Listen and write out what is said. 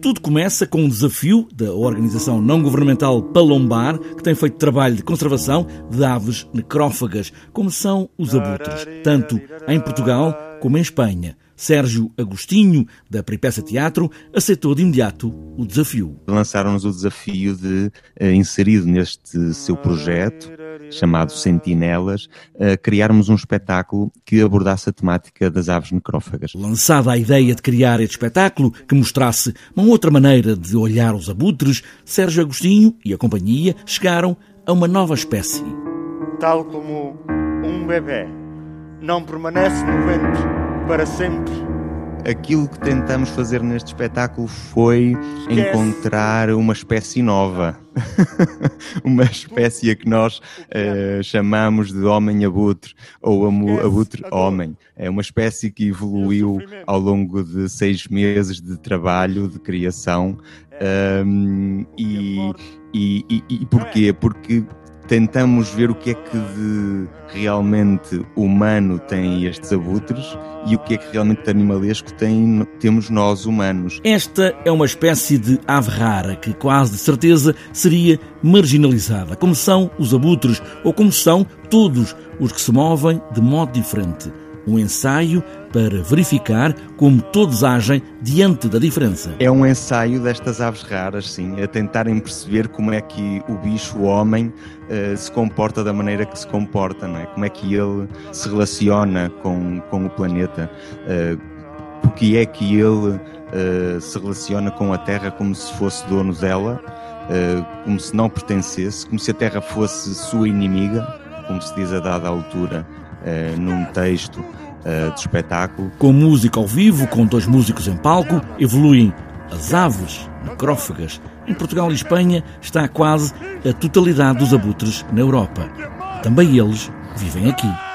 Tudo começa com um desafio da organização não-governamental Palombar, que tem feito trabalho de conservação de aves necrófagas, como são os abutres, tanto em Portugal como em Espanha. Sérgio Agostinho, da Peripécia Teatro, aceitou de imediato o desafio. Lançaram-nos o desafio de, eh, inserido neste seu projeto, chamado Sentinelas, criarmos um espetáculo que abordasse a temática das aves necrófagas. Lançada a ideia de criar este espetáculo que mostrasse uma outra maneira de olhar os abutres, Sérgio Agostinho e a companhia chegaram a uma nova espécie. Tal como um bebê não permanece no ventre para sempre aquilo que tentamos fazer neste espetáculo foi Esquece. encontrar uma espécie nova. uma espécie que nós uh, chamamos de homem-abutre ou abutre-homem. É uma espécie que evoluiu ao longo de seis meses de trabalho, de criação. Um, e, e, e, e porquê? Porque tentamos ver o que é que de realmente humano tem estes abutres e o que é que realmente de animalesco tem, temos nós humanos. Esta é uma espécie de ave rara que quase de certeza seria marginalizada, como são os abutres ou como são todos os que se movem de modo diferente um ensaio para verificar como todos agem diante da diferença. É um ensaio destas aves raras, sim, a tentarem perceber como é que o bicho, o homem, uh, se comporta da maneira que se comporta, não é? Como é que ele se relaciona com, com o planeta, porque é que ele uh, se relaciona com a Terra como se fosse dono dela, como se não pertencesse, como se a Terra fosse sua inimiga, como se diz a dada altura uh, num texto uh, de espetáculo. Com música ao vivo, com dois músicos em palco, evoluem as aves necrófagas. Em Portugal e Espanha está quase a totalidade dos abutres na Europa. Também eles vivem aqui.